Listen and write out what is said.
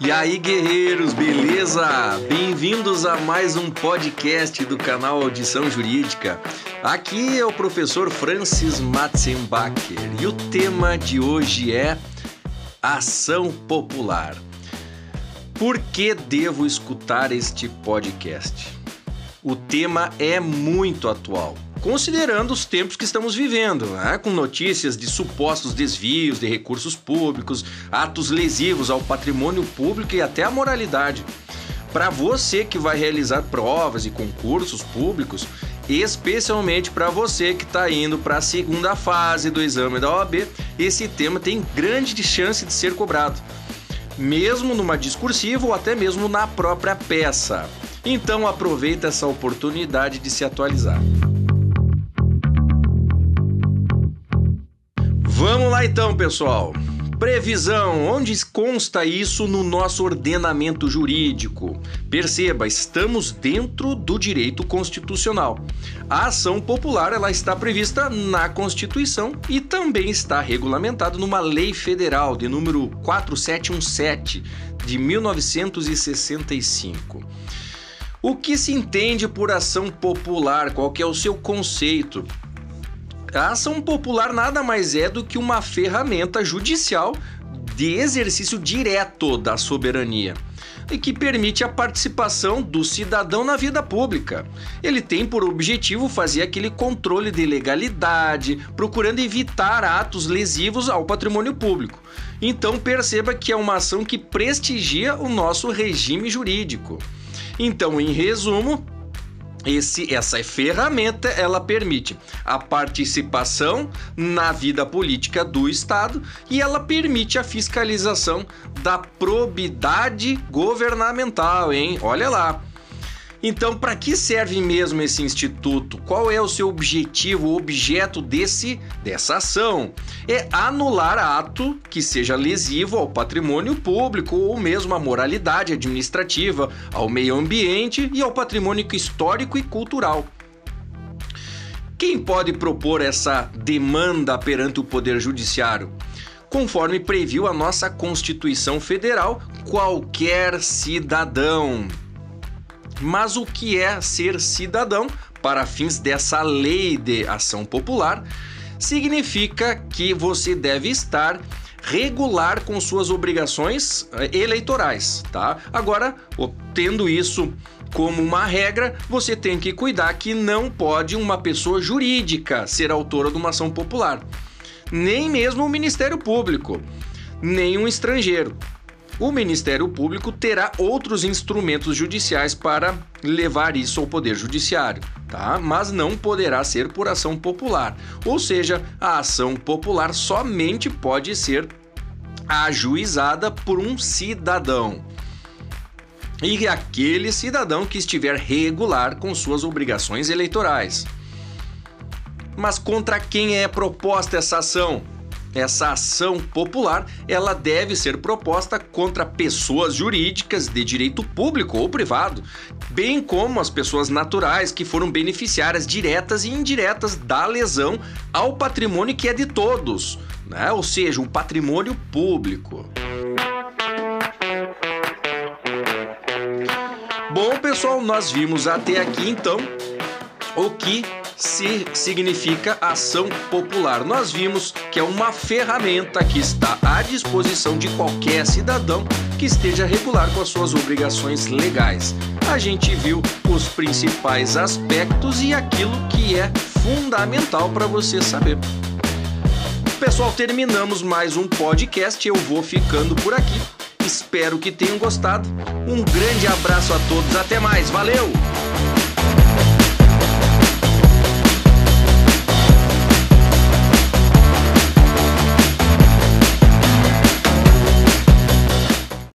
E aí, guerreiros, beleza? Bem-vindos a mais um podcast do canal Audição Jurídica. Aqui é o professor Francis Matzenbacher e o tema de hoje é Ação Popular. Por que devo escutar este podcast? O tema é muito atual considerando os tempos que estamos vivendo, né? com notícias de supostos desvios de recursos públicos, atos lesivos ao patrimônio público e até à moralidade. Para você que vai realizar provas e concursos públicos, especialmente para você que está indo para a segunda fase do exame da OAB, esse tema tem grande chance de ser cobrado, mesmo numa discursiva ou até mesmo na própria peça. Então aproveita essa oportunidade de se atualizar. Vamos lá então, pessoal. Previsão, onde consta isso no nosso ordenamento jurídico? Perceba, estamos dentro do direito constitucional. A ação popular ela está prevista na Constituição e também está regulamentada numa lei federal de número 4717 de 1965. O que se entende por ação popular? Qual é o seu conceito? A ação popular nada mais é do que uma ferramenta judicial de exercício direto da soberania e que permite a participação do cidadão na vida pública. Ele tem por objetivo fazer aquele controle de legalidade, procurando evitar atos lesivos ao patrimônio público. Então perceba que é uma ação que prestigia o nosso regime jurídico. Então, em resumo, esse, essa ferramenta ela permite a participação na vida política do Estado e ela permite a fiscalização da probidade governamental, hein? Olha lá. Então, para que serve mesmo esse instituto? Qual é o seu objetivo, o objeto desse dessa ação? É anular ato que seja lesivo ao patrimônio público ou mesmo à moralidade administrativa, ao meio ambiente e ao patrimônio histórico e cultural. Quem pode propor essa demanda perante o Poder Judiciário? Conforme previu a nossa Constituição Federal, qualquer cidadão mas o que é ser cidadão para fins dessa lei de ação popular? Significa que você deve estar regular com suas obrigações eh, eleitorais, tá? Agora, tendo isso como uma regra, você tem que cuidar que não pode uma pessoa jurídica ser autora de uma ação popular, nem mesmo o Ministério Público, nem um estrangeiro o Ministério Público terá outros instrumentos judiciais para levar isso ao Poder Judiciário, tá? Mas não poderá ser por ação popular. Ou seja, a ação popular somente pode ser ajuizada por um cidadão. E aquele cidadão que estiver regular com suas obrigações eleitorais. Mas contra quem é proposta essa ação? Essa ação popular ela deve ser proposta contra pessoas jurídicas de direito público ou privado, bem como as pessoas naturais que foram beneficiárias diretas e indiretas da lesão ao patrimônio que é de todos, né? ou seja, um patrimônio público. Bom, pessoal, nós vimos até aqui então o que se significa ação popular. Nós vimos que é uma ferramenta que está à disposição de qualquer cidadão que esteja regular com as suas obrigações legais. A gente viu os principais aspectos e aquilo que é fundamental para você saber. Pessoal, terminamos mais um podcast. Eu vou ficando por aqui. Espero que tenham gostado. Um grande abraço a todos. Até mais. Valeu!